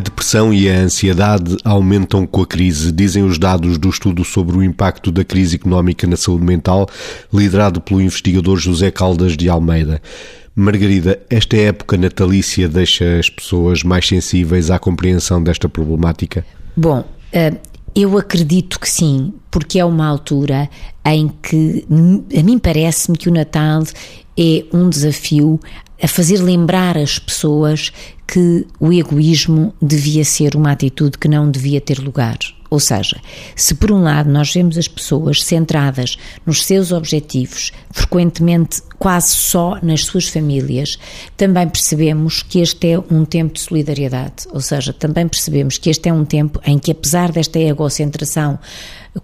depressão e a ansiedade aumentam com a crise, dizem os dados do estudo sobre o impacto da crise económica na saúde mental, liderado pelo investigador José Caldas de Almeida. Margarida, esta época natalícia deixa as pessoas mais sensíveis à compreensão desta problemática? Bom, eh, eu acredito que sim, porque é uma altura em que a mim parece-me que o Natal é um desafio a fazer lembrar as pessoas que o egoísmo devia ser uma atitude que não devia ter lugar. Ou seja, se por um lado nós vemos as pessoas centradas nos seus objetivos, frequentemente quase só nas suas famílias, também percebemos que este é um tempo de solidariedade. Ou seja, também percebemos que este é um tempo em que, apesar desta egocentração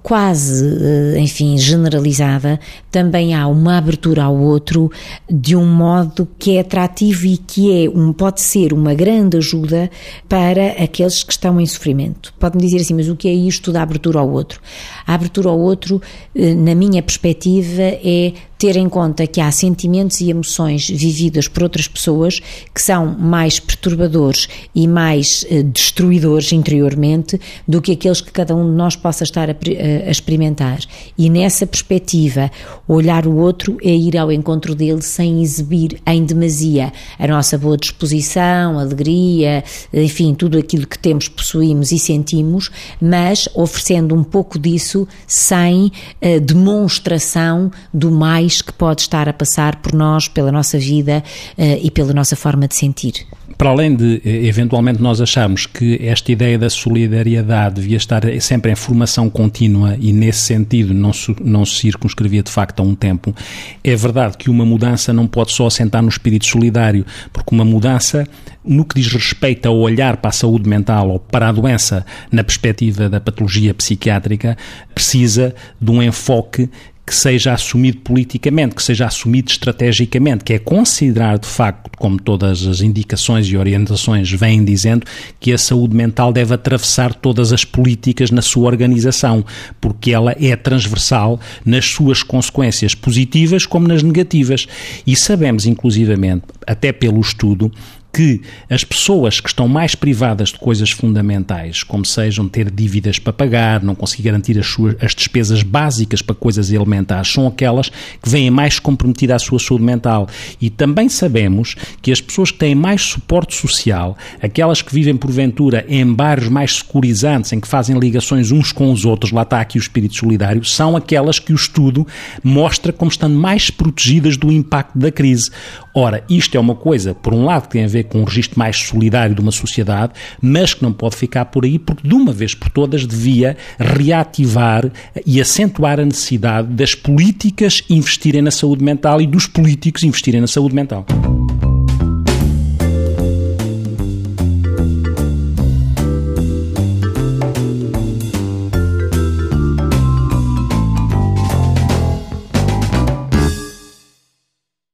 quase, eh, enfim, generalizada, também há uma abertura ao outro de um modo que é atrativo e que é um, pode ser uma grande ajuda para aqueles que estão em sofrimento. Pode-me dizer assim, mas o que é isto da abertura ao outro? A abertura ao outro, eh, na minha perspectiva, é ter em conta que há sentimentos e emoções vividas por outras pessoas que são mais perturbadores e mais eh, destruidores interiormente do que aqueles que cada um de nós possa estar a, a, experimentar. E nessa perspectiva, olhar o outro é ir ao encontro dele sem exibir em demasia a nossa boa disposição, alegria, enfim, tudo aquilo que temos, possuímos e sentimos, mas oferecendo um pouco disso sem uh, demonstração do mais mais que pode estar a passar por nós, pela nossa vida uh, e pela nossa forma de sentir. Para além de, eh, eventualmente, nós acharmos que esta ideia da solidariedade devia estar sempre em formação contínua e, nesse sentido, não, não se circunscrevia de facto a um tempo, é verdade que uma mudança não pode só assentar no espírito solidário, porque uma mudança, no que diz respeito ao olhar para a saúde mental ou para a doença na perspectiva da patologia psiquiátrica, precisa de um enfoque que seja assumido politicamente, que seja assumido estrategicamente, que é considerar de facto, como todas as indicações e orientações vêm dizendo, que a saúde mental deve atravessar todas as políticas na sua organização, porque ela é transversal nas suas consequências positivas como nas negativas. E sabemos, inclusivamente, até pelo estudo, que as pessoas que estão mais privadas de coisas fundamentais, como sejam ter dívidas para pagar, não conseguir garantir as, suas, as despesas básicas para coisas elementares, são aquelas que vêm mais comprometidas à sua saúde mental. E também sabemos que as pessoas que têm mais suporte social, aquelas que vivem porventura em bairros mais securizantes, em que fazem ligações uns com os outros, lá está aqui o espírito solidário, são aquelas que o estudo mostra como estando mais protegidas do impacto da crise. Ora, isto é uma coisa, por um lado, que tem a ver com um registro mais solidário de uma sociedade, mas que não pode ficar por aí, porque de uma vez por todas devia reativar e acentuar a necessidade das políticas investirem na saúde mental e dos políticos investirem na saúde mental.